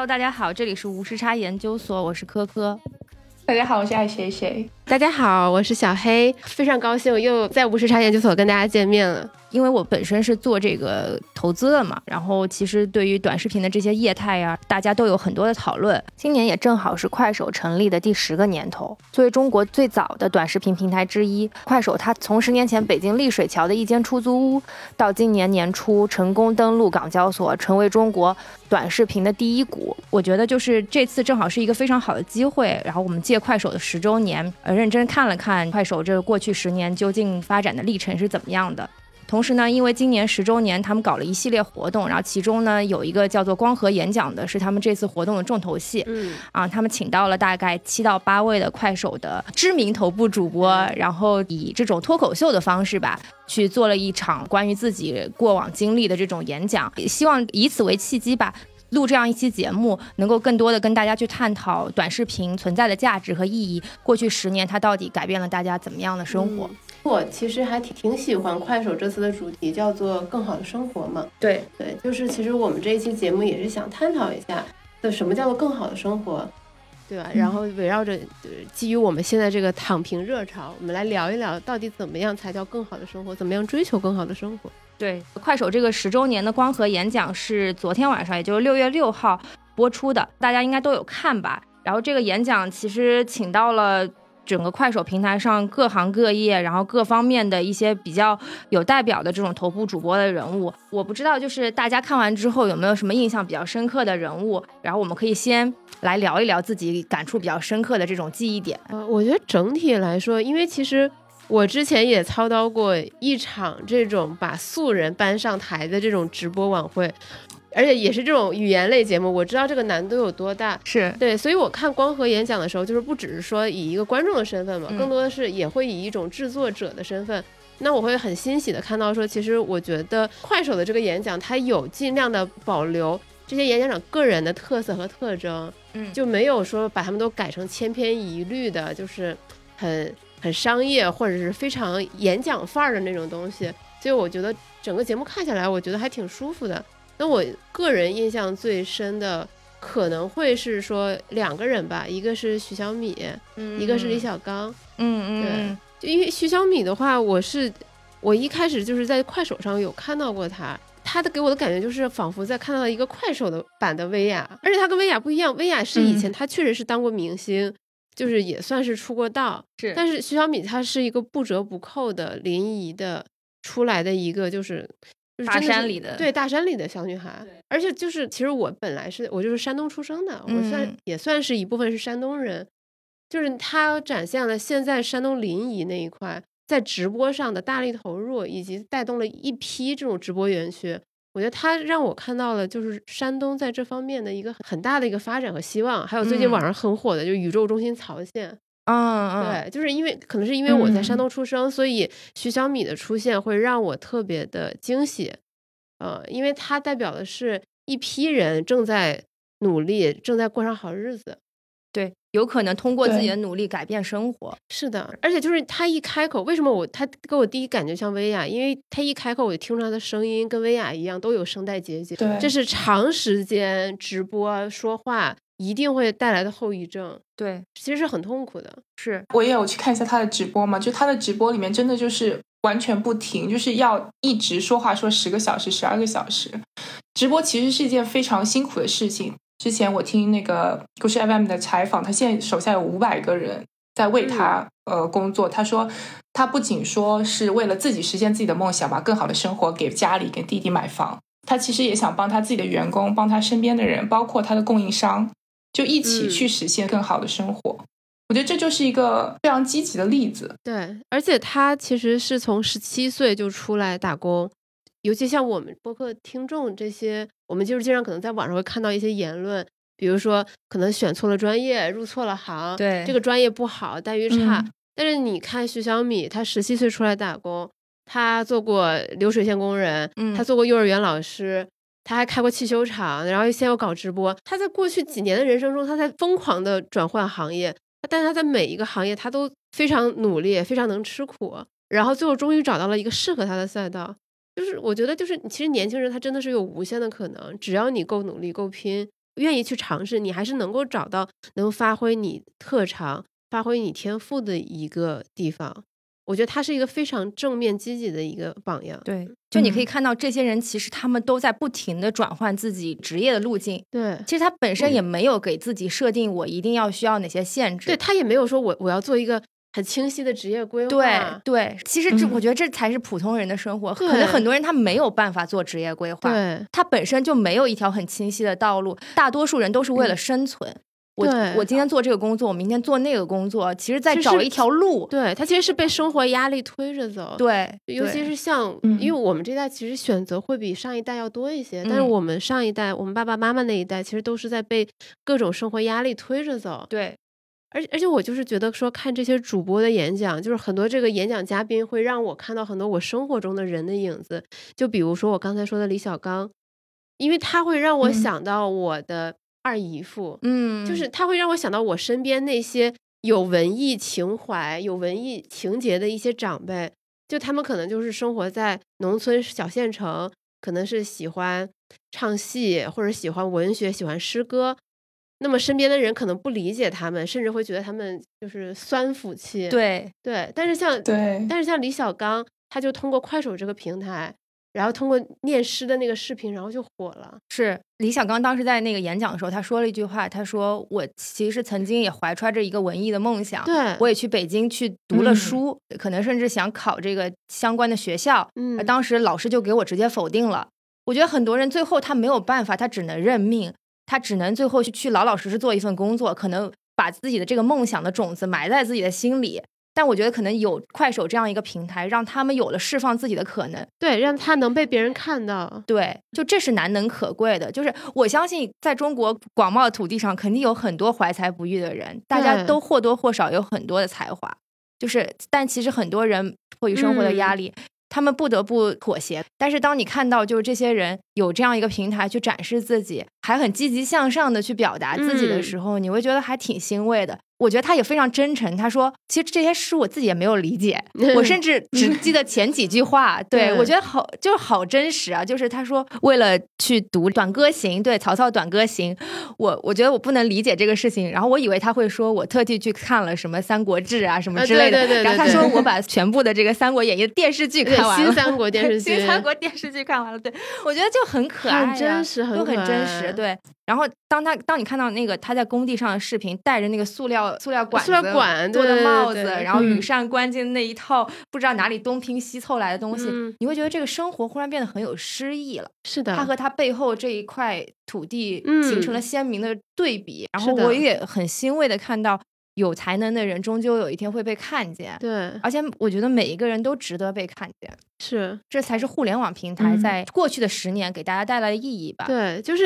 Hello，大家好，这里是无时差研究所，我是科科。大家好，我是爱谁谁。大家好，我是小黑，非常高兴又在无时差研究所跟大家见面了。因为我本身是做这个投资的嘛，然后其实对于短视频的这些业态呀，大家都有很多的讨论。今年也正好是快手成立的第十个年头，作为中国最早的短视频平台之一，快手它从十年前北京丽水桥的一间出租屋，到今年年初成功登陆港交所，成为中国短视频的第一股。我觉得就是这次正好是一个非常好的机会，然后我们借快手的十周年，而，认真看了看快手这过去十年究竟发展的历程是怎么样的。同时呢，因为今年十周年，他们搞了一系列活动，然后其中呢有一个叫做“光合演讲”的，是他们这次活动的重头戏。嗯，啊，他们请到了大概七到八位的快手的知名头部主播，然后以这种脱口秀的方式吧，去做了一场关于自己过往经历的这种演讲，希望以此为契机吧，录这样一期节目，能够更多的跟大家去探讨短视频存在的价值和意义。过去十年，它到底改变了大家怎么样的生活？我其实还挺挺喜欢快手这次的主题，叫做“更好的生活”嘛。对对，就是其实我们这一期节目也是想探讨一下，就什么叫做更好的生活，对吧？然后围绕着基于我们现在这个躺平热潮，我们来聊一聊，到底怎么样才叫更好的生活？怎么样追求更好的生活？对，快手这个十周年的光合演讲是昨天晚上，也就是六月六号播出的，大家应该都有看吧？然后这个演讲其实请到了。整个快手平台上各行各业，然后各方面的一些比较有代表的这种头部主播的人物，我不知道就是大家看完之后有没有什么印象比较深刻的人物，然后我们可以先来聊一聊自己感触比较深刻的这种记忆点。呃，我觉得整体来说，因为其实我之前也操刀过一场这种把素人搬上台的这种直播晚会。而且也是这种语言类节目，我知道这个难度有多大，是。对，所以我看光合演讲的时候，就是不只是说以一个观众的身份嘛，更多的是也会以一种制作者的身份，那我会很欣喜的看到说，其实我觉得快手的这个演讲，它有尽量的保留这些演讲者个人的特色和特征，嗯，就没有说把他们都改成千篇一律的，就是很很商业或者是非常演讲范儿的那种东西，所以我觉得整个节目看下来，我觉得还挺舒服的。那我个人印象最深的可能会是说两个人吧，一个是徐小米，一个是李小刚。嗯嗯，对，就因为徐小米的话，我是我一开始就是在快手上有看到过他，他的给我的感觉就是仿佛在看到一个快手的版的薇娅，而且他跟薇娅不一样，薇娅是以前他确实是当过明星，就是也算是出过道，是，但是徐小米她是一个不折不扣的临沂的出来的一个就是就是。大山里的对大山里的小女孩，而且就是其实我本来是我就是山东出生的，我算也算是一部分是山东人，就是她展现了现在山东临沂那一块在直播上的大力投入，以及带动了一批这种直播园区。我觉得他让我看到了就是山东在这方面的一个很大的一个发展和希望。还有最近网上很火的就是宇宙中心曹县。嗯，对，就是因为可能是因为我在山东出生，所以徐小米的出现会让我特别的惊喜，呃，因为它代表的是一批人正在努力，正在过上好日子，对，有可能通过自己的努力改变生活。是的，而且就是他一开口，为什么我他给我第一感觉像薇娅？因为他一开口，我就听出他的声音跟薇娅一样，都有声带结节，对，这是长时间直播说话。一定会带来的后遗症，对，其实是很痛苦的。是我也有去看一下他的直播嘛，就他的直播里面真的就是完全不停，就是要一直说话说十个小时、十二个小时。直播其实是一件非常辛苦的事情。之前我听那个故事 FM 的采访，他现在手下有五百个人在为他呃工作。他说，他不仅说是为了自己实现自己的梦想，把更好的生活给家里、给弟弟买房，他其实也想帮他自己的员工、帮他身边的人，包括他的供应商。就一起去实现更好的生活，我觉得这就是一个非常积极的例子。对，而且他其实是从十七岁就出来打工，尤其像我们播客听众这些，我们就是经常可能在网上会看到一些言论，比如说可能选错了专业，入错了行，对这个专业不好，待遇差。但是你看徐小米，他十七岁出来打工，他做过流水线工人，他做过幼儿园老师。他还开过汽修厂，然后现在又搞直播。他在过去几年的人生中，他在疯狂的转换行业，但是他在每一个行业他都非常努力，非常能吃苦，然后最后终于找到了一个适合他的赛道。就是我觉得，就是其实年轻人他真的是有无限的可能，只要你够努力、够拼，愿意去尝试，你还是能够找到能发挥你特长、发挥你天赋的一个地方。我觉得他是一个非常正面积极的一个榜样。对，就你可以看到这些人，其实他们都在不停的转换自己职业的路径。对，其实他本身也没有给自己设定我一定要需要哪些限制。对他也没有说我我要做一个很清晰的职业规划。对对，其实这我觉得这才是普通人的生活。可能很多人他没有办法做职业规划，对，他本身就没有一条很清晰的道路。大多数人都是为了生存。我我今天做这个工作，我明天做那个工作，其实在找一条路。对他其实是被生活压力推着走。对，尤其是像，因为我们这代其实选择会比上一代要多一些，但是我们上一代，我们爸爸妈妈那一代，其实都是在被各种生活压力推着走。对，而而且我就是觉得说看这些主播的演讲，就是很多这个演讲嘉宾会让我看到很多我生活中的人的影子。就比如说我刚才说的李小刚，因为他会让我想到我的。二姨父，嗯，就是他会让我想到我身边那些有文艺情怀、有文艺情节的一些长辈，就他们可能就是生活在农村小县城，可能是喜欢唱戏或者喜欢文学、喜欢诗歌，那么身边的人可能不理解他们，甚至会觉得他们就是酸腐气。对对，但是像对，但是像李小刚，他就通过快手这个平台。然后通过念诗的那个视频，然后就火了。是李小刚当时在那个演讲的时候，他说了一句话，他说：“我其实曾经也怀揣着一个文艺的梦想，对我也去北京去读了书，可能甚至想考这个相关的学校。嗯，当时老师就给我直接否定了。我觉得很多人最后他没有办法，他只能认命，他只能最后去去老老实实做一份工作，可能把自己的这个梦想的种子埋在自己的心里。”但我觉得可能有快手这样一个平台，让他们有了释放自己的可能，对，让他能被别人看到，对，就这是难能可贵的。就是我相信，在中国广袤的土地上，肯定有很多怀才不遇的人，大家都或多或少有很多的才华，就是，但其实很多人迫于生活的压力。他们不得不妥协，但是当你看到就是这些人有这样一个平台去展示自己，还很积极向上的去表达自己的时候，你会觉得还挺欣慰的。我觉得他也非常真诚，他说其实这些诗我自己也没有理解，我甚至只记得前几句话。对我觉得好就是好真实啊，就是他说为了去读《短歌行》，对曹操《短歌行》，我我觉得我不能理解这个事情，然后我以为他会说我特地去看了什么《三国志》啊什么之类的，然后他说我把全部的这个《三国演义》的电视剧看完。新三国电视剧，新三国电视剧看完了，对我觉得就很可爱，很真实，很很真实，对。然后当他当你看到那个他在工地上的视频，带着那个塑料塑料管塑料管做的帽子，然后羽扇纶巾那一套不知道哪里东拼西凑来的东西，你会觉得这个生活忽然变得很有诗意了。是的，它和它背后这一块土地形成了鲜明的对比。然后我也很欣慰的看到。有才能的人终究有一天会被看见，对，而且我觉得每一个人都值得被看见，是，这才是互联网平台在过去的十年给大家带来的意义吧。对，就是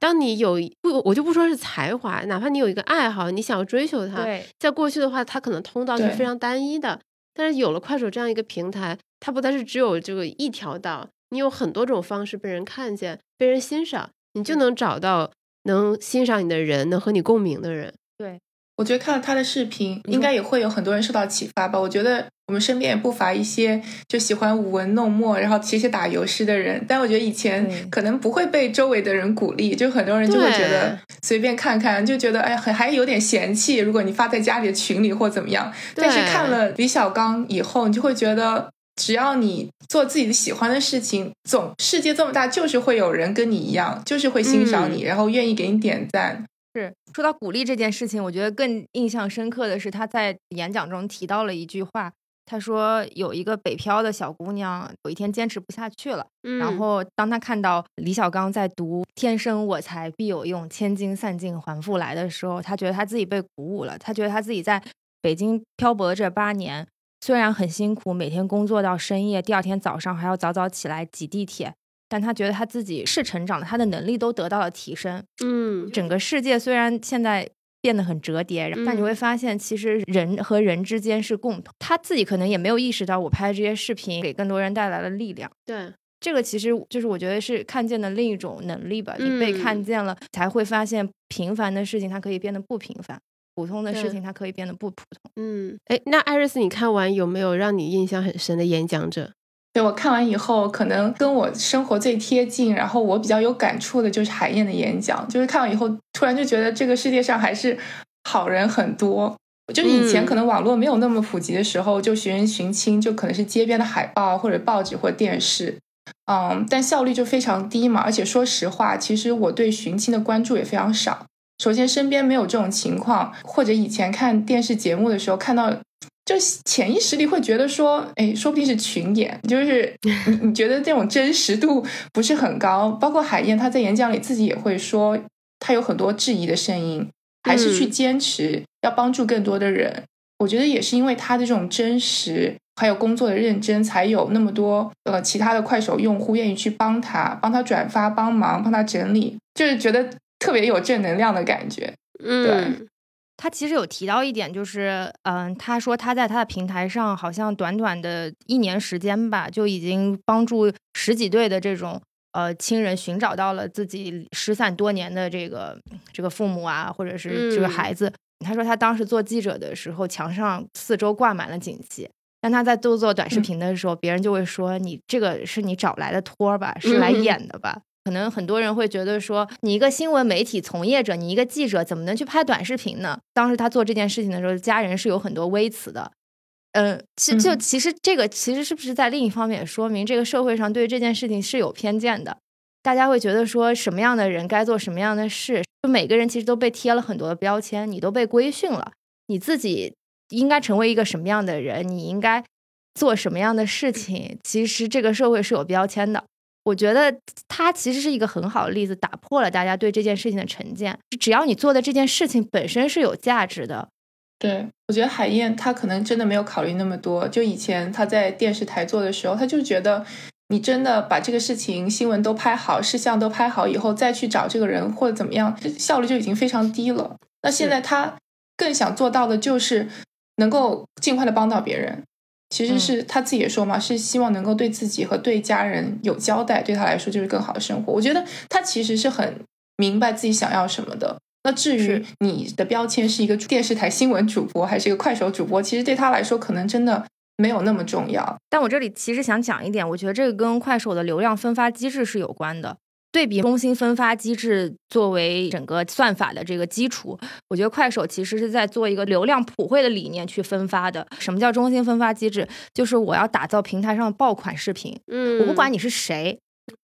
当你有不，我就不说是才华，哪怕你有一个爱好，你想要追求它，在过去的话，它可能通道是非常单一的，但是有了快手这样一个平台，它不但是只有这个一条道，你有很多种方式被人看见、被人欣赏，你就能找到能欣赏你的人，能和你共鸣的人。对。我觉得看了他的视频，应该也会有很多人受到启发吧。我觉得我们身边也不乏一些就喜欢舞文弄墨，然后写写打油诗的人。但我觉得以前可能不会被周围的人鼓励，就很多人就会觉得随便看看，就觉得哎，很还有点嫌弃。如果你发在家里的群里或怎么样，但是看了李小刚以后，你就会觉得，只要你做自己喜欢的事情，总世界这么大，就是会有人跟你一样，就是会欣赏你，然后愿意给你点赞。是说到鼓励这件事情，我觉得更印象深刻的是他在演讲中提到了一句话。他说有一个北漂的小姑娘，有一天坚持不下去了。然后当他看到李小刚在读“天生我材必有用，千金散尽还复来”的时候，他觉得他自己被鼓舞了。他觉得他自己在北京漂泊这八年，虽然很辛苦，每天工作到深夜，第二天早上还要早早起来挤地铁。但他觉得他自己是成长的，他的能力都得到了提升。嗯，整个世界虽然现在变得很折叠，但你会发现，其实人和人之间是共同。他自己可能也没有意识到，我拍这些视频给更多人带来了力量。对，这个其实就是我觉得是看见的另一种能力吧。你被看见了，才会发现平凡的事情它可以变得不平凡，普通的事情它可以变得不普通。嗯，哎，那艾瑞斯，你看完有没有让你印象很深的演讲者？对我看完以后，可能跟我生活最贴近，然后我比较有感触的就是海燕的演讲。就是看完以后，突然就觉得这个世界上还是好人很多。就是以前可能网络没有那么普及的时候，就寻人寻亲，就可能是街边的海报或者报纸或者电视，嗯，但效率就非常低嘛。而且说实话，其实我对寻亲的关注也非常少。首先身边没有这种情况，或者以前看电视节目的时候看到。就潜意识里会觉得说，哎，说不定是群演，就是你你觉得这种真实度不是很高。包括海燕，他在演讲里自己也会说，他有很多质疑的声音，还是去坚持要帮助更多的人。我觉得也是因为他的这种真实，还有工作的认真，才有那么多呃其他的快手用户愿意去帮他，帮他转发、帮忙、帮他整理，就是觉得特别有正能量的感觉。嗯，对。他其实有提到一点，就是，嗯，他说他在他的平台上，好像短短的一年时间吧，就已经帮助十几对的这种呃亲人寻找到了自己失散多年的这个这个父母啊，或者是这个孩子。他说他当时做记者的时候，墙上四周挂满了锦旗，但他在做做短视频的时候，别人就会说你这个是你找来的托吧，是来演的吧。可能很多人会觉得说，你一个新闻媒体从业者，你一个记者，怎么能去拍短视频呢？当时他做这件事情的时候，家人是有很多微词的。嗯，其就其实这个其实是不是在另一方面也说明这个社会上对这件事情是有偏见的？大家会觉得说什么样的人该做什么样的事？就每个人其实都被贴了很多的标签，你都被规训了，你自己应该成为一个什么样的人？你应该做什么样的事情？其实这个社会是有标签的。我觉得他其实是一个很好的例子，打破了大家对这件事情的成见。只要你做的这件事情本身是有价值的，对我觉得海燕她可能真的没有考虑那么多。就以前她在电视台做的时候，她就觉得你真的把这个事情新闻都拍好，事项都拍好以后，再去找这个人或者怎么样，效率就已经非常低了。那现在她更想做到的就是能够尽快的帮到别人。其实是他自己也说嘛，是希望能够对自己和对家人有交代，对他来说就是更好的生活。我觉得他其实是很明白自己想要什么的。那至于你的标签是一个电视台新闻主播还是一个快手主播，其实对他来说可能真的没有那么重要。但我这里其实想讲一点，我觉得这个跟快手的流量分发机制是有关的。对比中心分发机制作为整个算法的这个基础，我觉得快手其实是在做一个流量普惠的理念去分发的。什么叫中心分发机制？就是我要打造平台上的爆款视频，嗯，我不管你是谁，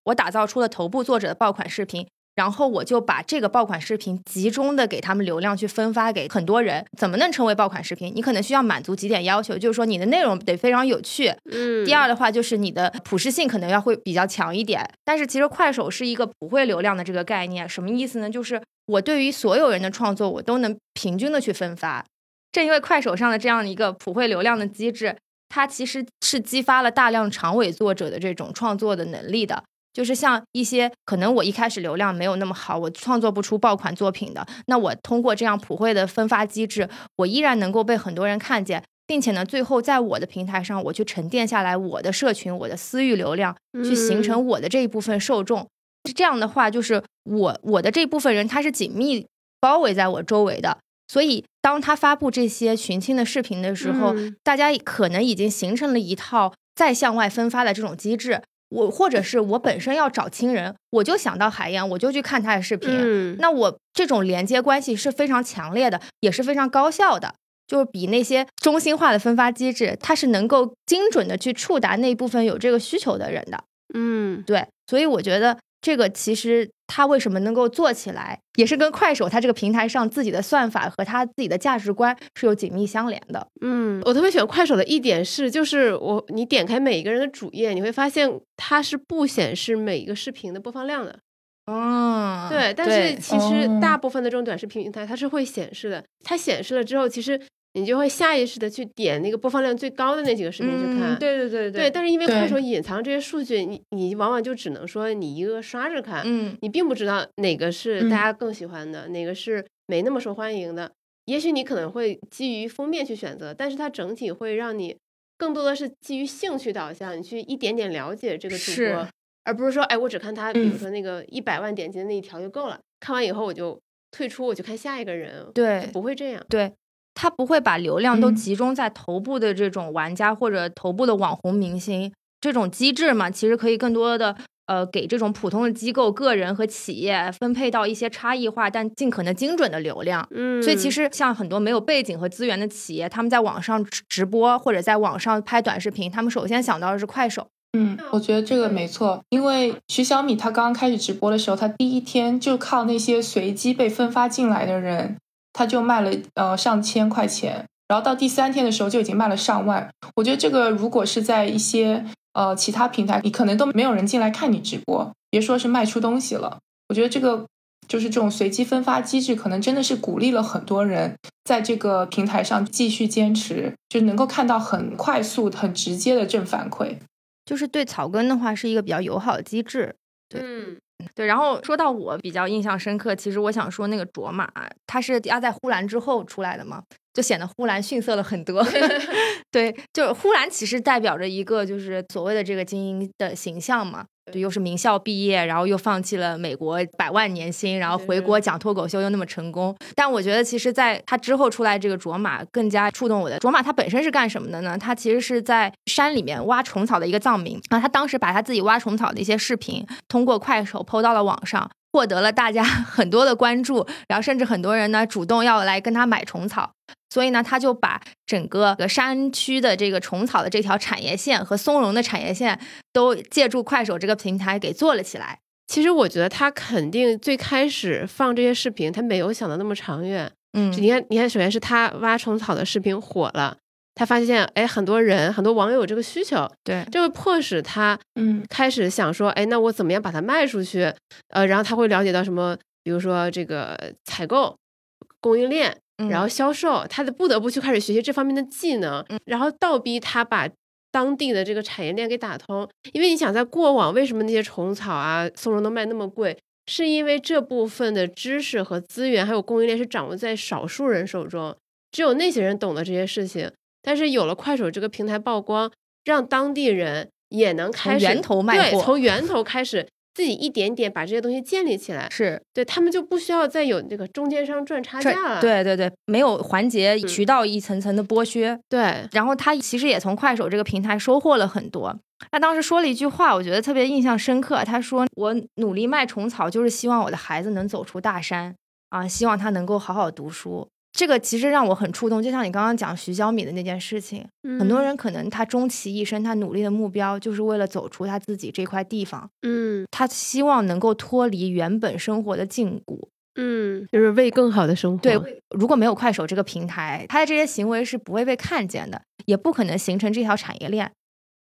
我打造出了头部作者的爆款视频。然后我就把这个爆款视频集中的给他们流量去分发给很多人。怎么能成为爆款视频？你可能需要满足几点要求，就是说你的内容得非常有趣。嗯。第二的话就是你的普适性可能要会比较强一点。但是其实快手是一个普惠流量的这个概念，什么意思呢？就是我对于所有人的创作，我都能平均的去分发。正因为快手上的这样的一个普惠流量的机制，它其实是激发了大量长尾作者的这种创作的能力的。就是像一些可能我一开始流量没有那么好，我创作不出爆款作品的，那我通过这样普惠的分发机制，我依然能够被很多人看见，并且呢，最后在我的平台上，我去沉淀下来我的社群、我的私域流量，去形成我的这一部分受众。这样的话，就是我我的这部分人，他是紧密包围在我周围的，所以当他发布这些寻亲的视频的时候，大家可能已经形成了一套再向外分发的这种机制。我或者是我本身要找亲人，我就想到海燕，我就去看他的视频。嗯那我这种连接关系是非常强烈的，也是非常高效的，就是比那些中心化的分发机制，它是能够精准的去触达那部分有这个需求的人的。嗯，对，所以我觉得。这个其实它为什么能够做起来，也是跟快手它这个平台上自己的算法和它自己的价值观是有紧密相连的。嗯，我特别喜欢快手的一点是，就是我你点开每一个人的主页，你会发现它是不显示每一个视频的播放量的。嗯，对，但是其实大部分的这种短视频平台它是会显示的，它显示了之后，其实。你就会下意识的去点那个播放量最高的那几个视频去看，对对对对。但是因为快手隐藏这些数据，你你往往就只能说你一个刷着看，嗯，你并不知道哪个是大家更喜欢的，哪个是没那么受欢迎的。也许你可能会基于封面去选择，但是它整体会让你更多的是基于兴趣导向，你去一点点了解这个主播，而不是说，哎，我只看他，比如说那个一百万点击的那一条就够了，看完以后我就退出，我就看下一个人，对，不会这样，对。他不会把流量都集中在头部的这种玩家或者头部的网红明星，这种机制嘛，其实可以更多的呃给这种普通的机构、个人和企业分配到一些差异化但尽可能精准的流量。嗯，所以其实像很多没有背景和资源的企业，他们在网上直播或者在网上拍短视频，他们首先想到的是快手。嗯，我觉得这个没错，因为徐小米他刚刚开始直播的时候，他第一天就靠那些随机被分发进来的人，他就卖了呃上千块钱，然后到第三天的时候就已经卖了上万。我觉得这个如果是在一些呃其他平台，你可能都没有人进来看你直播，别说是卖出东西了。我觉得这个就是这种随机分发机制，可能真的是鼓励了很多人在这个平台上继续坚持，就能够看到很快速、很直接的正反馈。就是对草根的话是一个比较友好的机制，对，嗯，对。然后说到我比较印象深刻，其实我想说那个卓玛，它是压在呼兰之后出来的嘛，就显得呼兰逊色了很多。对，就是呼兰其实代表着一个就是所谓的这个精英的形象嘛。对，又是名校毕业，然后又放弃了美国百万年薪，然后回国讲脱口秀又那么成功。但我觉得，其实在他之后出来这个卓玛更加触动我的。卓玛他本身是干什么的呢？他其实是在山里面挖虫草的一个藏民啊。他当时把他自己挖虫草的一些视频通过快手抛到了网上，获得了大家 很多的关注，然后甚至很多人呢主动要来跟他买虫草。所以呢，他就把整个山区的这个虫草的这条产业线和松茸的产业线都借助快手这个平台给做了起来。其实我觉得他肯定最开始放这些视频，他没有想的那么长远。嗯，你看，你看，首先是他挖虫草的视频火了，他发现哎，很多人很多网友有这个需求，对，这会迫使他嗯开始想说，哎，那我怎么样把它卖出去？呃，然后他会了解到什么，比如说这个采购、供应链。然后销售，他的不得不去开始学习这方面的技能，然后倒逼他把当地的这个产业链给打通。因为你想，在过往为什么那些虫草啊、松茸能卖那么贵，是因为这部分的知识和资源还有供应链是掌握在少数人手中，只有那些人懂得这些事情。但是有了快手这个平台曝光，让当地人也能开始源头卖货，从源头开始。自己一点点把这些东西建立起来，是对他们就不需要再有这个中间商赚差价了。对对对，没有环节渠道一层层的剥削。对，然后他其实也从快手这个平台收获了很多。他当时说了一句话，我觉得特别印象深刻。他说：“我努力卖虫草，就是希望我的孩子能走出大山啊，希望他能够好好读书。”这个其实让我很触动，就像你刚刚讲徐小米的那件事情，很多人可能他终其一生，他努力的目标就是为了走出他自己这块地方，嗯，他希望能够脱离原本生活的禁锢，嗯，就是为更好的生活。对，如果没有快手这个平台，他的这些行为是不会被看见的，也不可能形成这条产业链。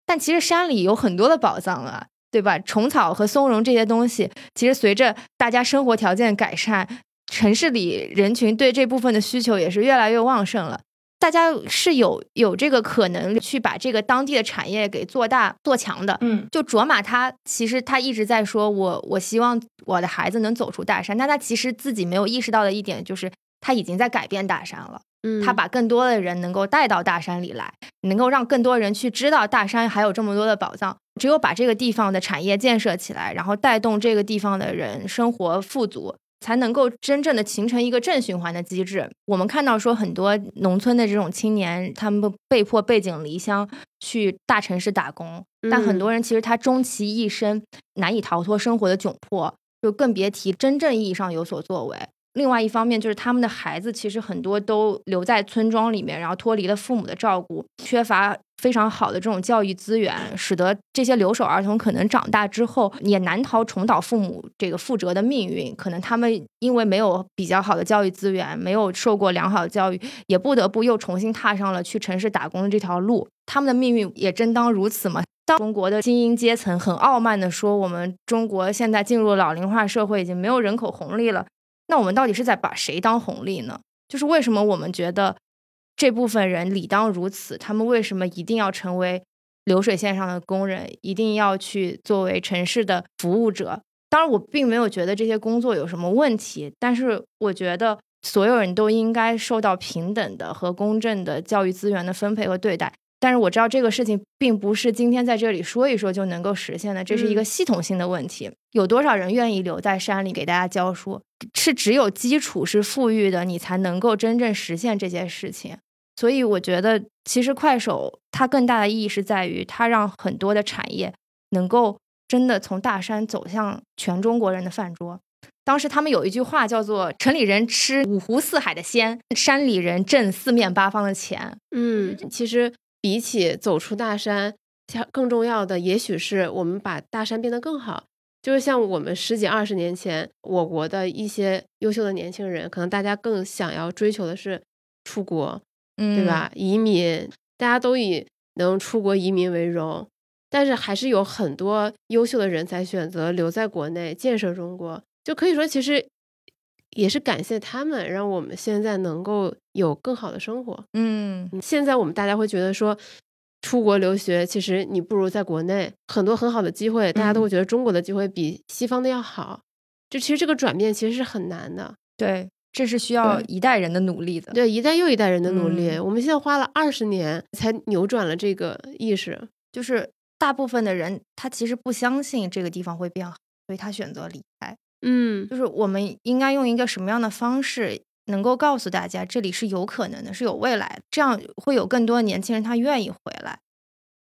但其实山里有很多的宝藏啊，对吧？虫草和松茸这些东西，其实随着大家生活条件改善。城市里人群对这部分的需求也是越来越旺盛了，大家是有有这个可能去把这个当地的产业给做大做强的。嗯，就卓玛他其实他一直在说，我我希望我的孩子能走出大山，但他其实自己没有意识到的一点就是，他已经在改变大山了。嗯，他把更多的人能够带到大山里来，能够让更多人去知道大山还有这么多的宝藏。只有把这个地方的产业建设起来，然后带动这个地方的人生活富足。才能够真正的形成一个正循环的机制。我们看到说很多农村的这种青年，他们被迫背井离乡去大城市打工，但很多人其实他终其一生难以逃脱生活的窘迫，就更别提真正意义上有所作为。另外一方面，就是他们的孩子其实很多都留在村庄里面，然后脱离了父母的照顾，缺乏非常好的这种教育资源，使得这些留守儿童可能长大之后也难逃重蹈父母这个覆辙的命运。可能他们因为没有比较好的教育资源，没有受过良好的教育，也不得不又重新踏上了去城市打工的这条路。他们的命运也真当如此吗？当中国的精英阶层很傲慢地说：“我们中国现在进入老龄化社会，已经没有人口红利了。”那我们到底是在把谁当红利呢？就是为什么我们觉得这部分人理当如此？他们为什么一定要成为流水线上的工人？一定要去作为城市的服务者？当然，我并没有觉得这些工作有什么问题，但是我觉得所有人都应该受到平等的和公正的教育资源的分配和对待。但是我知道这个事情并不是今天在这里说一说就能够实现的，这是一个系统性的问题。有多少人愿意留在山里给大家教书？是只有基础是富裕的，你才能够真正实现这些事情。所以我觉得，其实快手它更大的意义是在于，它让很多的产业能够真的从大山走向全中国人的饭桌。当时他们有一句话叫做“城里人吃五湖四海的鲜，山里人挣四面八方的钱”。嗯，其实比起走出大山，更重要的也许是我们把大山变得更好。就是像我们十几二十年前，我国的一些优秀的年轻人，可能大家更想要追求的是出国。对吧？移民，大家都以能出国移民为荣，但是还是有很多优秀的人才选择留在国内建设中国。就可以说，其实也是感谢他们，让我们现在能够有更好的生活。嗯，现在我们大家会觉得说，出国留学其实你不如在国内，很多很好的机会，大家都会觉得中国的机会比西方的要好。就其实这个转变其实是很难的。对。这是需要一代人的努力的，对，一代又一代人的努力。我们现在花了二十年才扭转了这个意识，就是大部分的人他其实不相信这个地方会变好，所以他选择离开。嗯，就是我们应该用一个什么样的方式，能够告诉大家这里是有可能的，是有未来，这样会有更多年轻人他愿意回来，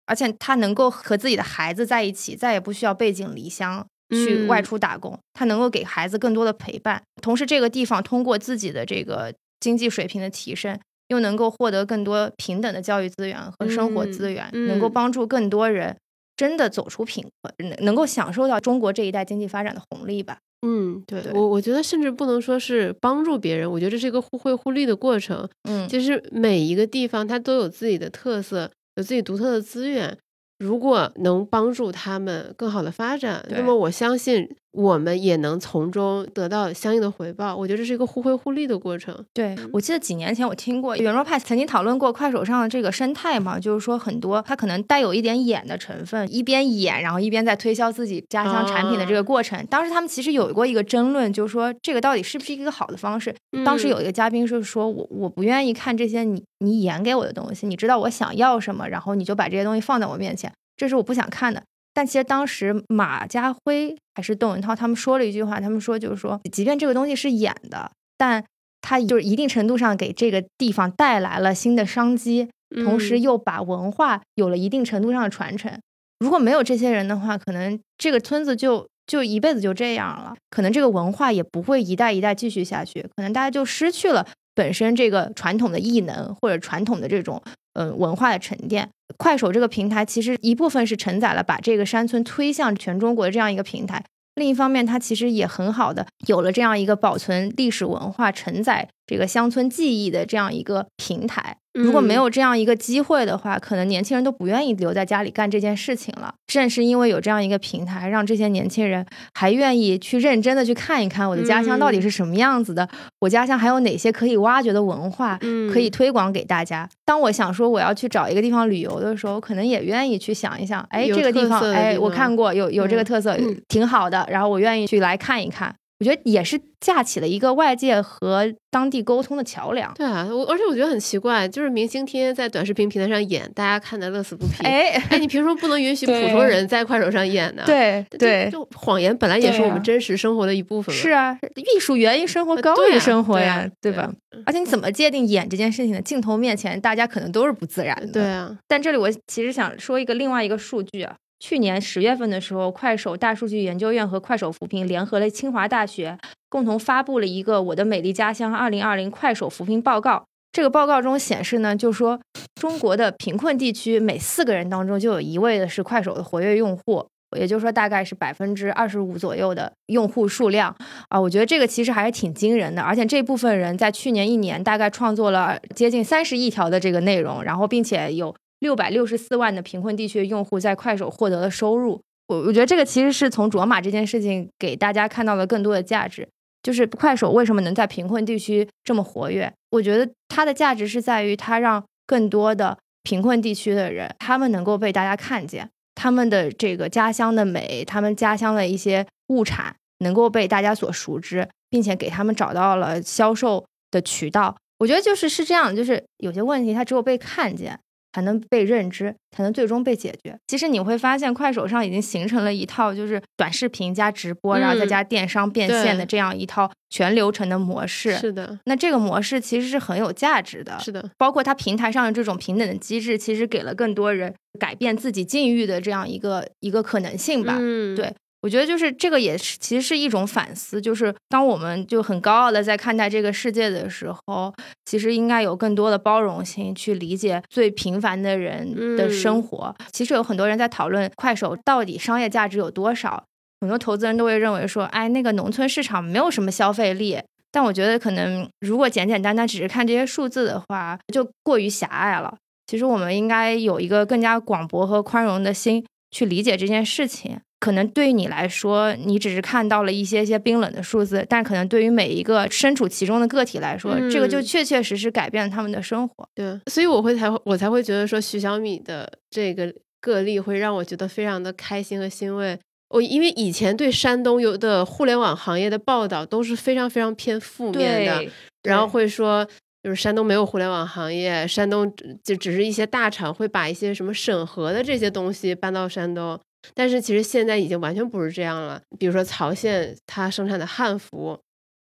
而且他能够和自己的孩子在一起，再也不需要背井离乡。去外出打工，他能够给孩子更多的陪伴，同时这个地方通过自己的这个经济水平的提升，又能够获得更多平等的教育资源和生活资源，能够帮助更多人真的走出贫困，能够享受到中国这一代经济发展的红利吧。嗯，对我我觉得甚至不能说是帮助别人，我觉得这是一个互惠互利的过程。嗯，其实每一个地方它都有自己的特色，有自己独特的资源。如果能帮助他们更好的发展，那么我相信。我们也能从中得到相应的回报，我觉得这是一个互惠互利的过程。对我记得几年前我听过圆桌派曾经讨论过快手上的这个生态嘛，就是说很多它可能带有一点演的成分，一边演然后一边在推销自己家乡产品的这个过程。当时他们其实有过一个争论，就是说这个到底是不是一个好的方式？当时有一个嘉宾就是说我我不愿意看这些你你演给我的东西，你知道我想要什么，然后你就把这些东西放在我面前，这是我不想看的。但其实当时马家辉还是窦文涛他们说了一句话，他们说就是说，即便这个东西是演的，但他就是一定程度上给这个地方带来了新的商机，同时又把文化有了一定程度上的传承。如果没有这些人的话，可能这个村子就就一辈子就这样了，可能这个文化也不会一代一代继续下去，可能大家就失去了本身这个传统的艺能或者传统的这种。嗯，文化的沉淀，快手这个平台其实一部分是承载了把这个山村推向全中国的这样一个平台，另一方面，它其实也很好的有了这样一个保存历史文化、承载这个乡村记忆的这样一个平台。如果没有这样一个机会的话，可能年轻人都不愿意留在家里干这件事情了。正是因为有这样一个平台，让这些年轻人还愿意去认真的去看一看我的家乡到底是什么样子的，我家乡还有哪些可以挖掘的文化，可以推广给大家。当我想说我要去找一个地方旅游的时候，可能也愿意去想一想，哎，这个地方，哎，我看过，有有这个特色，挺好的，然后我愿意去来看一看。我觉得也是架起了一个外界和当地沟通的桥梁。对啊，我而且我觉得很奇怪，就是明星天天在短视频平台上演，大家看的乐此不疲。哎哎，你凭什么不能允许普通人在快手上演呢？对对，就谎言本来也是我们真实生活的一部分。是啊，艺术源于生活，高于生活呀，对吧？而且你怎么界定演这件事情呢？镜头面前，大家可能都是不自然的。对啊，但这里我其实想说一个另外一个数据啊。去年十月份的时候，快手大数据研究院和快手扶贫联合了清华大学，共同发布了一个《我的美丽家乡二零二零快手扶贫报告》。这个报告中显示呢，就说中国的贫困地区每四个人当中就有一位的是快手的活跃用户，也就是说大概是百分之二十五左右的用户数量啊。我觉得这个其实还是挺惊人的，而且这部分人在去年一年大概创作了接近三十亿条的这个内容，然后并且有。六百六十四万的贫困地区用户在快手获得了收入，我我觉得这个其实是从卓玛这件事情给大家看到了更多的价值，就是快手为什么能在贫困地区这么活跃？我觉得它的价值是在于它让更多的贫困地区的人，他们能够被大家看见，他们的这个家乡的美，他们家乡的一些物产能够被大家所熟知，并且给他们找到了销售的渠道。我觉得就是是这样，就是有些问题它只有被看见。才能被认知，才能最终被解决。其实你会发现，快手上已经形成了一套就是短视频加直播，然后再加电商变现的这样一套全流程的模式。是的，那这个模式其实是很有价值的。是的，包括它平台上的这种平等的机制，其实给了更多人改变自己境遇的这样一个一个可能性吧。嗯，对。我觉得就是这个也是，其实是一种反思。就是当我们就很高傲的在看待这个世界的时候，其实应该有更多的包容心去理解最平凡的人的生活。其实有很多人在讨论快手到底商业价值有多少，很多投资人都会认为说，哎，那个农村市场没有什么消费力。但我觉得可能如果简简单单只是看这些数字的话，就过于狭隘了。其实我们应该有一个更加广博和宽容的心去理解这件事情。可能对于你来说，你只是看到了一些些冰冷的数字，但可能对于每一个身处其中的个体来说，这个就确确实实改变了他们的生活。对，所以我会才我才会觉得说，徐小米的这个个例会让我觉得非常的开心和欣慰。我因为以前对山东有的互联网行业的报道都是非常非常偏负面的，然后会说就是山东没有互联网行业，山东就只是一些大厂会把一些什么审核的这些东西搬到山东。但是其实现在已经完全不是这样了。比如说曹县它生产的汉服，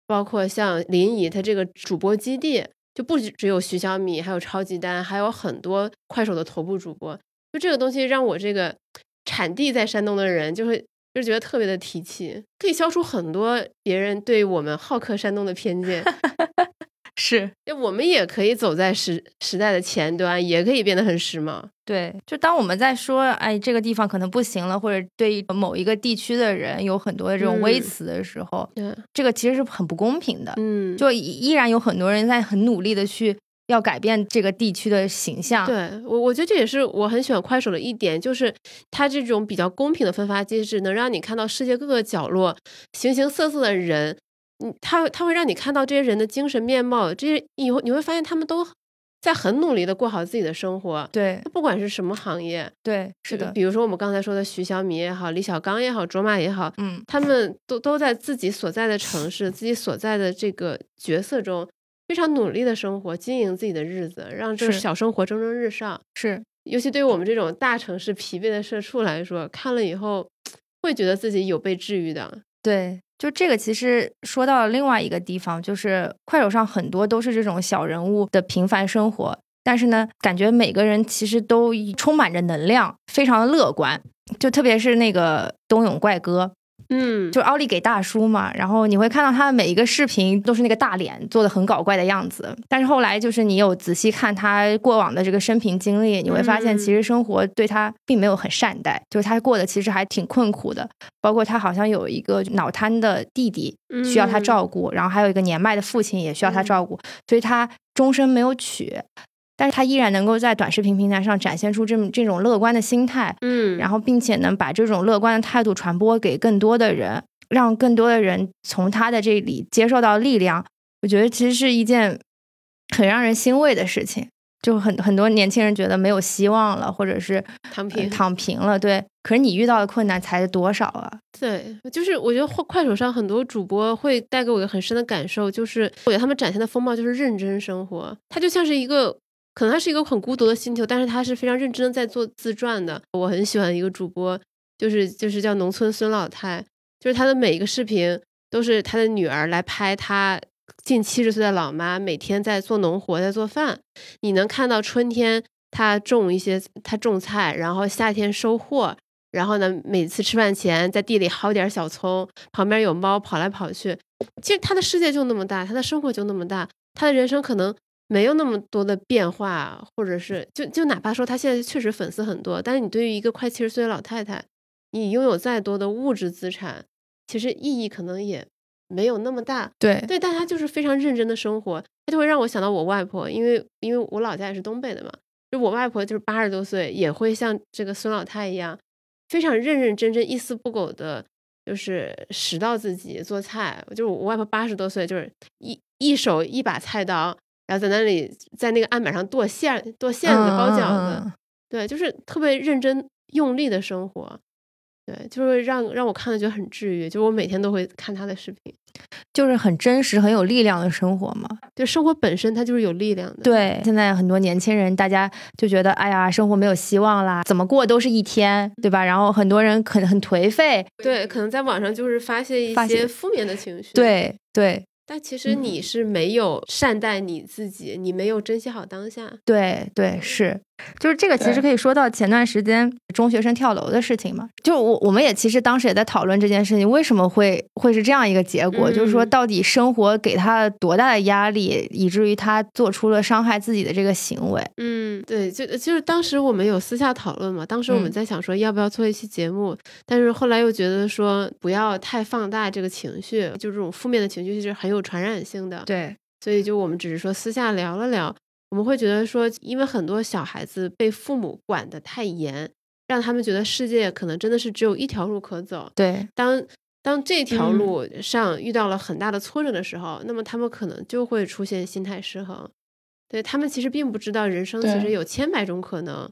包括像临沂它这个主播基地，就不只有徐小米，还有超级丹，还有很多快手的头部主播。就这个东西让我这个产地在山东的人就会就觉得特别的提气，可以消除很多别人对我们好客山东的偏见。是，就我们也可以走在时时代的前端，也可以变得很时髦。对，就当我们在说，哎，这个地方可能不行了，或者对某一个地区的人有很多的这种微词的时候，对，这个其实是很不公平的。嗯，就依然有很多人在很努力的去要改变这个地区的形象。对我，我觉得这也是我很喜欢快手的一点，就是它这种比较公平的分发机制，能让你看到世界各个角落形形色色的人。嗯，他他会让你看到这些人的精神面貌，这些以后你会发现他们都在很努力的过好自己的生活。对，不管是什么行业，对，是的。比如说我们刚才说的徐小米也好，李小刚也好，卓玛也好，嗯，他们都都在自己所在的城市、自己所在的这个角色中非常努力的生活，经营自己的日子，让这个小生活蒸蒸日上。是，尤其对于我们这种大城市疲惫的社畜来说，看了以后会觉得自己有被治愈的。对。就这个，其实说到了另外一个地方，就是快手上很多都是这种小人物的平凡生活，但是呢，感觉每个人其实都充满着能量，非常的乐观。就特别是那个冬泳怪哥。嗯，就奥利给大叔嘛，然后你会看到他的每一个视频都是那个大脸做的很搞怪的样子，但是后来就是你有仔细看他过往的这个生平经历，你会发现其实生活对他并没有很善待，就是他过得其实还挺困苦的，包括他好像有一个脑瘫的弟弟需要他照顾，然后还有一个年迈的父亲也需要他照顾，所以他终身没有娶。但是他依然能够在短视频平台上展现出这么这种乐观的心态，嗯，然后并且能把这种乐观的态度传播给更多的人，让更多的人从他的这里接受到力量。我觉得其实是一件很让人欣慰的事情。就很很多年轻人觉得没有希望了，或者是躺平躺平了，对。可是你遇到的困难才多少啊？对，就是我觉得快手上很多主播会带给我一个很深的感受，就是我觉得他们展现的风貌就是认真生活，他就像是一个。可能他是一个很孤独的星球，但是他是非常认真的在做自传的。我很喜欢一个主播，就是就是叫农村孙老太，就是他的每一个视频都是他的女儿来拍他近七十岁的老妈每天在做农活，在做饭。你能看到春天他种一些他种菜，然后夏天收获，然后呢每次吃饭前在地里薅点小葱，旁边有猫跑来跑去。其实他的世界就那么大，他的生活就那么大，他的人生可能。没有那么多的变化，或者是就就哪怕说他现在确实粉丝很多，但是你对于一个快七十岁的老太太，你拥有再多的物质资产，其实意义可能也没有那么大。对对，但他就是非常认真的生活，他就会让我想到我外婆，因为因为我老家也是东北的嘛，就我外婆就是八十多岁，也会像这个孙老太一样，非常认认真真、一丝不苟的，就是拾到自己做菜。就是我外婆八十多岁，就是一一手一把菜刀。然后在那里，在那个案板上剁馅、剁馅子、包饺子，对，就是特别认真用力的生活。对，就是让让我看了觉得很治愈，就是我每天都会看他的视频，就是很真实、很有力量的生活嘛。就生活本身它就是有力量的。对，现在很多年轻人，大家就觉得，哎呀，生活没有希望啦，怎么过都是一天，对吧？然后很多人很很颓废，对，可能在网上就是发泄一些负面的情绪。对对。但其实你是没有善待你自己，你没有珍惜好当下。对对是。就是这个，其实可以说到前段时间中学生跳楼的事情嘛。就我，我们也其实当时也在讨论这件事情，为什么会会是这样一个结果？就是说，到底生活给他了多大的压力，以至于他做出了伤害自己的这个行为？嗯，对，就就是当时我们有私下讨论嘛。当时我们在想说，要不要做一期节目？但是后来又觉得说，不要太放大这个情绪，就这种负面的情绪是很有传染性的。对，所以就我们只是说私下聊了聊。我们会觉得说，因为很多小孩子被父母管得太严，让他们觉得世界可能真的是只有一条路可走。对，当当这条路上遇到了很大的挫折的时候，那么他们可能就会出现心态失衡。对他们其实并不知道，人生其实有千百种可能，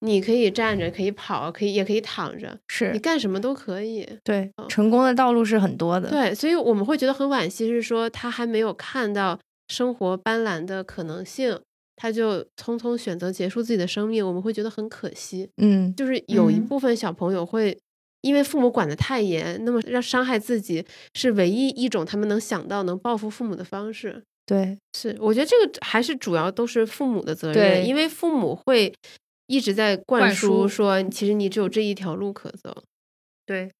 你可以站着，可以跑，可以也可以躺着，是你干什么都可以。对，成功的道路是很多的。对，所以我们会觉得很惋惜，是说他还没有看到。生活斑斓的可能性，他就匆匆选择结束自己的生命，我们会觉得很可惜。嗯，就是有一部分小朋友会因为父母管得太严，那么让伤害自己是唯一一种他们能想到能报复父母的方式。对，是，我觉得这个还是主要都是父母的责任，因为父母会一直在灌输说，其实你只有这一条路可走。对，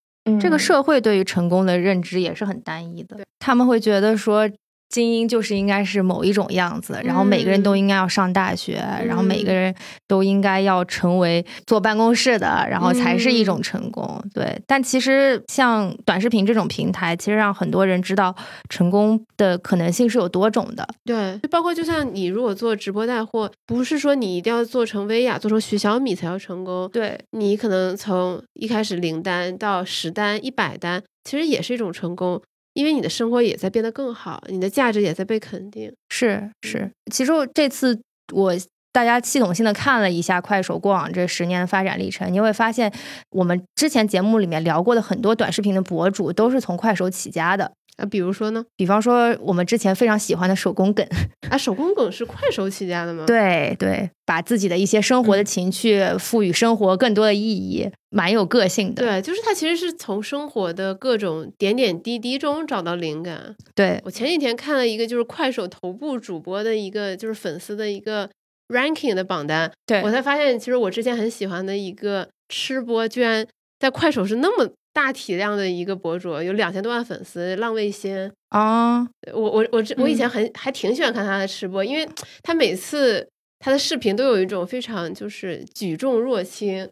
这个社会对于成功的认知也是很单一的，他们会觉得说。精英就是应该是某一种样子，然后每个人都应该要上大学，然后每个人都应该要成为坐办公室的，然后才是一种成功。对，但其实像短视频这种平台，其实让很多人知道成功的可能性是有多种的。对，就包括就像你如果做直播带货，不是说你一定要做成薇娅、做成徐小米才要成功。对你可能从一开始零单到十单、一百单，其实也是一种成功。因为你的生活也在变得更好，你的价值也在被肯定。是是，其实这次我大家系统性的看了一下快手过往这十年的发展历程，你会发现我们之前节目里面聊过的很多短视频的博主都是从快手起家的。啊，比如说呢？比方说我们之前非常喜欢的手工梗 啊，手工梗是快手起家的吗？对对，把自己的一些生活的情趣赋予生活更多的意义，蛮有个性的。对，就是他其实是从生活的各种点点滴滴中找到灵感。对我前几天看了一个就是快手头部主播的一个就是粉丝的一个 ranking 的榜单，对我才发现，其实我之前很喜欢的一个吃播，居然在快手是那么。大体量的一个博主，有两千多万粉丝，浪味仙啊！我我我我以前很还挺喜欢看他的吃播，因为他每次他的视频都有一种非常就是举重若轻，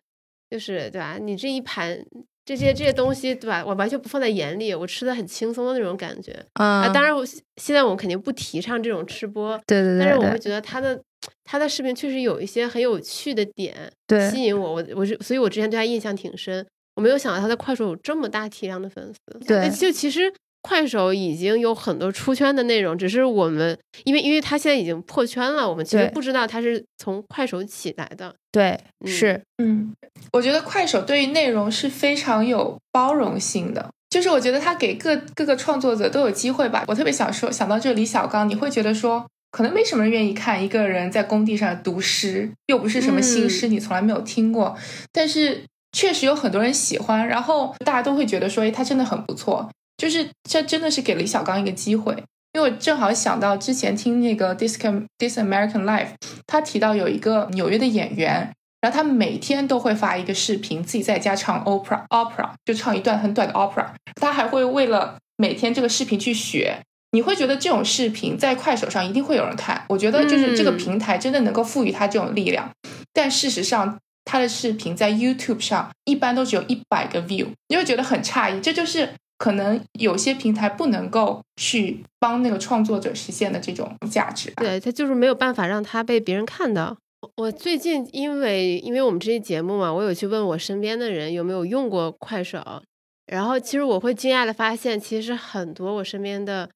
就是对吧？你这一盘这些这些东西对吧？我完全不放在眼里，我吃的很轻松的那种感觉啊！当然，我现在我们肯定不提倡这种吃播，对对对。但是我会觉得他的他的视频确实有一些很有趣的点，吸引我，我我是所以，我之前对他印象挺深。我没有想到他在快手有这么大体量的粉丝，对，就其实快手已经有很多出圈的内容，只是我们因为因为他现在已经破圈了，我们其实不知道他是从快手起来的。对，是，嗯，我觉得快手对于内容是非常有包容性的，就是我觉得他给各各个创作者都有机会吧。我特别想说，想到这李小刚，你会觉得说，可能没什么人愿意看一个人在工地上读诗，又不是什么新诗，你从来没有听过，但是。确实有很多人喜欢，然后大家都会觉得说，哎，他真的很不错。就是这真的是给李小刚一个机会，因为我正好想到之前听那个《This This American Life》，他提到有一个纽约的演员，然后他每天都会发一个视频，自己在家唱 opera opera，就唱一段很短的 opera。他还会为了每天这个视频去学。你会觉得这种视频在快手上一定会有人看。我觉得就是这个平台真的能够赋予他这种力量，但事实上。他的视频在 YouTube 上一般都只有一百个 view，你会觉得很诧异。这就是可能有些平台不能够去帮那个创作者实现的这种价值。对他就是没有办法让他被别人看到。我最近因为因为我们这期节目嘛，我有去问我身边的人有没有用过快手，然后其实我会惊讶的发现，其实很多我身边的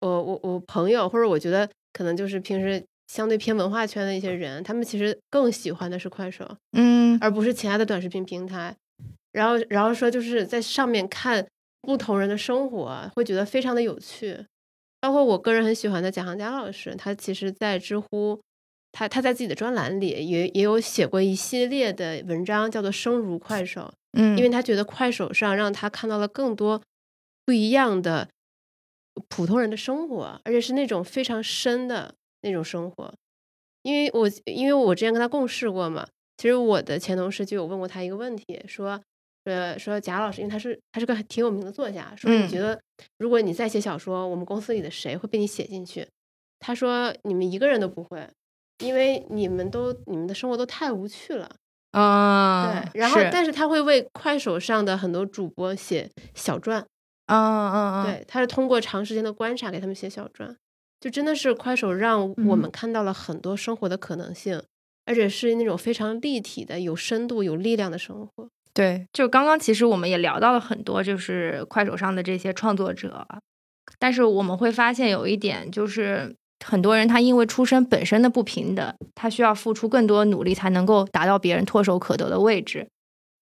我我我朋友或者我觉得可能就是平时。相对偏文化圈的一些人，他们其实更喜欢的是快手，嗯，而不是其他的短视频平台。然后然后说就是在上面看不同人的生活，会觉得非常的有趣。包括我个人很喜欢的贾航佳老师，他其实在知乎，他他在自己的专栏里也也有写过一系列的文章，叫做“生如快手”。嗯，因为他觉得快手上让他看到了更多不一样的普通人的生活，而且是那种非常深的那种生活。因为我因为我之前跟他共事过嘛，其实我的前同事就有问过他一个问题，说。呃，说贾老师，因为他是他是个挺有名的作家，说你觉得如果你再写小说，我们公司里的谁会被你写进去？他说你们一个人都不会，因为你们都你们的生活都太无趣了啊。对，然后但是他会为快手上的很多主播写小传，啊啊啊！对，他是通过长时间的观察给他们写小传，就真的是快手让我们看到了很多生活的可能性，而且是那种非常立体的、有深度、有力量的生活。对，就刚刚其实我们也聊到了很多，就是快手上的这些创作者，但是我们会发现有一点，就是很多人他因为出身本身的不平等，他需要付出更多努力才能够达到别人唾手可得的位置，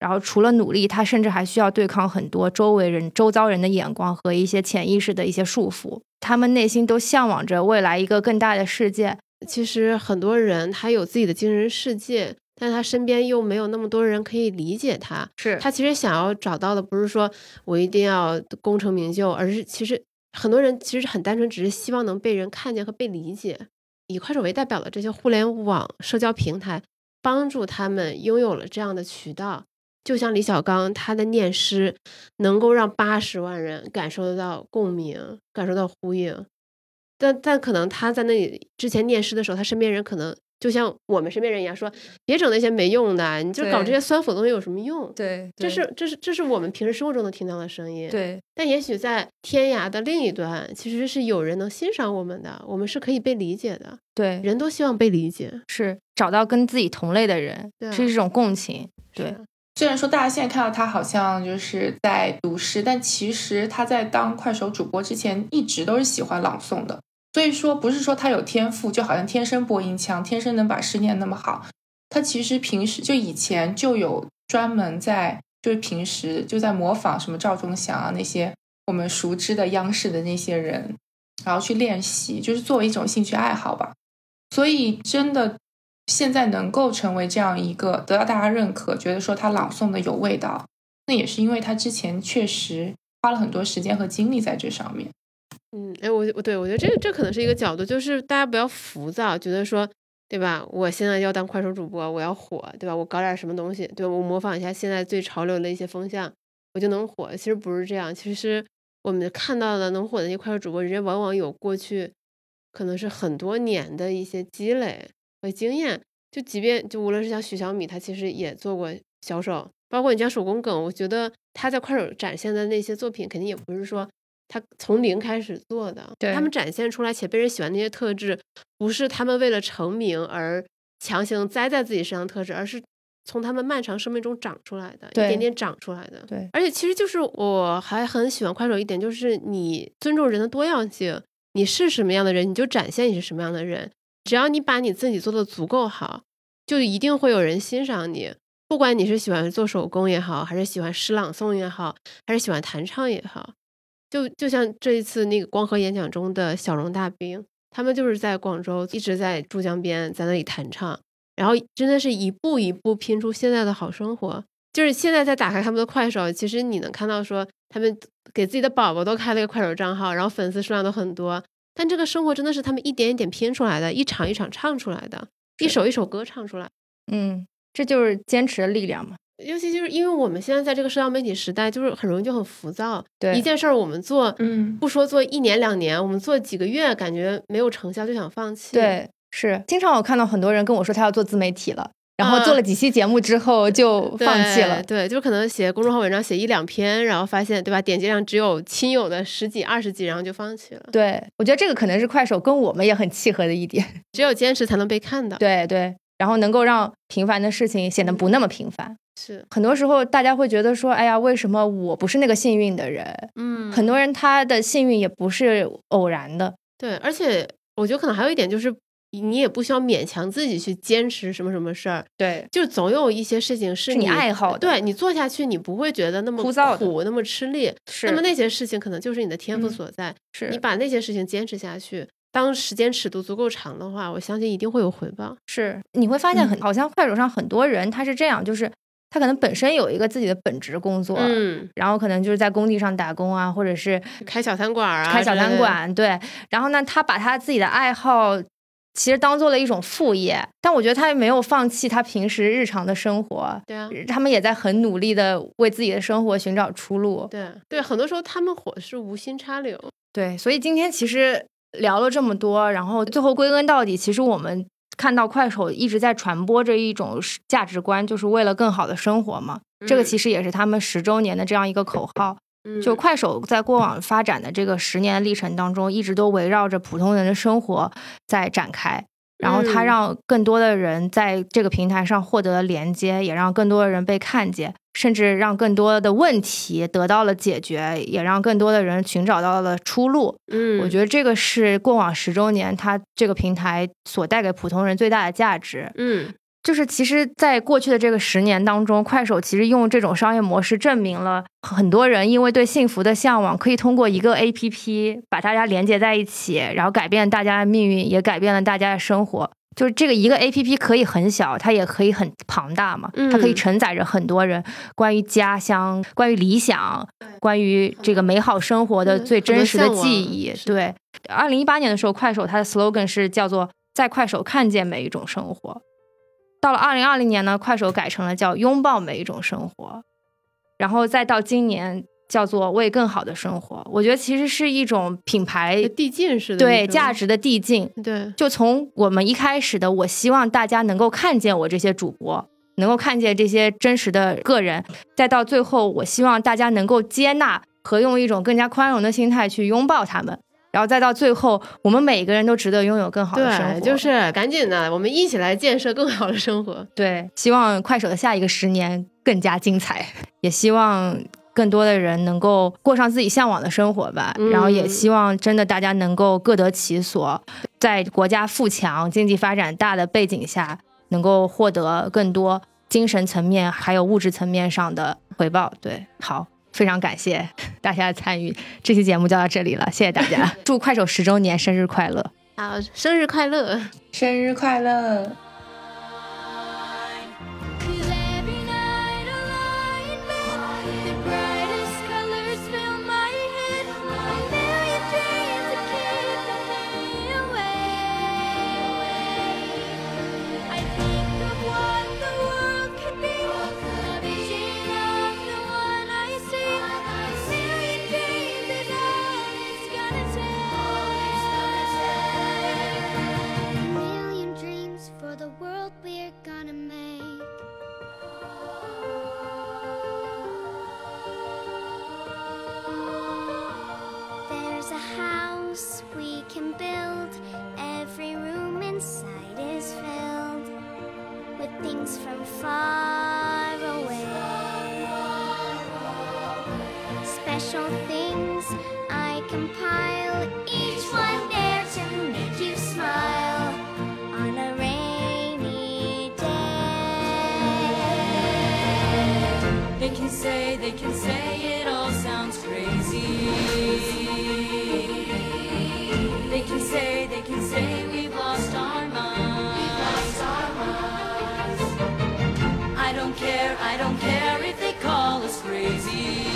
然后除了努力，他甚至还需要对抗很多周围人、周遭人的眼光和一些潜意识的一些束缚，他们内心都向往着未来一个更大的世界。其实很多人他有自己的精神世界。但他身边又没有那么多人可以理解他，是他其实想要找到的不是说我一定要功成名就，而是其实很多人其实很单纯，只是希望能被人看见和被理解。以快手为代表的这些互联网社交平台，帮助他们拥有了这样的渠道。就像李小刚，他的念诗能够让八十万人感受得到共鸣，感受到呼应。但但可能他在那里之前念诗的时候，他身边人可能。就像我们身边人一样，说别整那些没用的，你就搞这些酸腐的东西有什么用？对，这是这是这是我们平时生活中能听到的声音。对，但也许在天涯的另一端，其实是有人能欣赏我们的，我们是可以被理解的。对，人都希望被理解，是找到跟自己同类的人，是一种共情。对，虽然说大家现在看到他好像就是在读诗，但其实他在当快手主播之前，一直都是喜欢朗诵的。所以说，不是说他有天赋，就好像天生播音腔，天生能把诗念那么好。他其实平时就以前就有专门在，就是平时就在模仿什么赵忠祥啊那些我们熟知的央视的那些人，然后去练习，就是作为一种兴趣爱好吧。所以真的现在能够成为这样一个得到大家认可，觉得说他朗诵的有味道，那也是因为他之前确实花了很多时间和精力在这上面。嗯，哎，我我对我觉得这这可能是一个角度，就是大家不要浮躁，觉得说，对吧？我现在要当快手主播，我要火，对吧？我搞点什么东西，对我模仿一下现在最潮流的一些风向，我就能火。其实不是这样，其实我们看到的能火的那些快手主播，人家往往有过去可能是很多年的一些积累和经验。就即便就无论是像徐小米，他其实也做过销售，包括你像手工梗，我觉得他在快手展现的那些作品，肯定也不是说。他从零开始做的，对他们展现出来且被人喜欢那些特质，不是他们为了成名而强行栽在自己身上特质，而是从他们漫长生命中长出来的，一点点长出来的。对，而且其实就是我还很喜欢快手一点，就是你尊重人的多样性，你是什么样的人，你就展现你是什么样的人。只要你把你自己做的足够好，就一定会有人欣赏你。不管你是喜欢做手工也好，还是喜欢诗朗诵也好，还是喜欢弹唱也好。就就像这一次那个光和演讲中的小荣大兵，他们就是在广州一直在珠江边在那里弹唱，然后真的是一步一步拼出现在的好生活。就是现在再打开他们的快手，其实你能看到说他们给自己的宝宝都开了一个快手账号，然后粉丝数量都很多。但这个生活真的是他们一点一点拼出来的，一场一场唱出来的，一首一首歌唱出来。嗯，这就是坚持的力量嘛。尤其就是因为我们现在在这个社交媒体时代，就是很容易就很浮躁。对一件事儿，我们做，嗯，不说做一年两年，我们做几个月，感觉没有成效就想放弃。对，是经常我看到很多人跟我说他要做自媒体了，然后做了几期节目之后就放弃了。对，就可能写公众号文章写一两篇，然后发现对吧，点击量只有亲友的十几二十几，然后就放弃了。对，我觉得这个可能是快手跟我们也很契合的一点，只有坚持才能被看到。对对，然后能够让平凡的事情显得不那么平凡。是很多时候，大家会觉得说：“哎呀，为什么我不是那个幸运的人？”嗯，很多人他的幸运也不是偶然的。对，而且我觉得可能还有一点就是，你也不需要勉强自己去坚持什么什么事儿。对，就总有一些事情是你爱好，对你做下去，你不会觉得那么枯燥、苦、那么吃力。是，那么那些事情可能就是你的天赋所在。是你把那些事情坚持下去，当时间尺度足够长的话，我相信一定会有回报。是，你会发现很，好像快手上很多人他是这样，就是。他可能本身有一个自己的本职工作，嗯，然后可能就是在工地上打工啊，或者是开小餐馆啊，开小餐馆，对。然后呢，他把他自己的爱好其实当做了一种副业，但我觉得他也没有放弃他平时日常的生活。对啊，他们也在很努力的为自己的生活寻找出路。对对，很多时候他们火是无心插柳。对，所以今天其实聊了这么多，然后最后归根到底，其实我们。看到快手一直在传播着一种价值观，就是为了更好的生活嘛。这个其实也是他们十周年的这样一个口号。就快手在过往发展的这个十年历程当中，一直都围绕着普通人的生活在展开。然后它让更多的人在这个平台上获得了连接，也让更多的人被看见，甚至让更多的问题得到了解决，也让更多的人寻找到了出路。嗯，我觉得这个是过往十周年它这个平台所带给普通人最大的价值。嗯。就是其实，在过去的这个十年当中，快手其实用这种商业模式证明了很多人因为对幸福的向往，可以通过一个 APP 把大家连接在一起，然后改变大家的命运，也改变了大家的生活。就是这个一个 APP 可以很小，它也可以很庞大嘛，它可以承载着很多人关于家乡、关于理想、关于这个美好生活的最真实的记忆。对，二零一八年的时候，快手它的 slogan 是叫做“在快手看见每一种生活”。到了二零二零年呢，快手改成了叫“拥抱每一种生活”，然后再到今年叫做“为更好的生活”。我觉得其实是一种品牌递进式的对价值的递进。对，就从我们一开始的，我希望大家能够看见我这些主播，能够看见这些真实的个人，再到最后，我希望大家能够接纳和用一种更加宽容的心态去拥抱他们。然后再到最后，我们每个人都值得拥有更好的生活。对，就是赶紧的，我们一起来建设更好的生活。对，希望快手的下一个十年更加精彩，也希望更多的人能够过上自己向往的生活吧。然后也希望真的大家能够各得其所，在国家富强、经济发展大的背景下，能够获得更多精神层面还有物质层面上的回报。对，好。非常感谢大家的参与，这期节目就到这里了，谢谢大家，祝快手十周年生日快乐！好，生日快乐，生日快乐！special things I compile. Each one there to make you smile on a rainy day. They can say, they can say it all sounds crazy. They can say, they can say we've lost our minds. I don't care, I don't care if they call us crazy.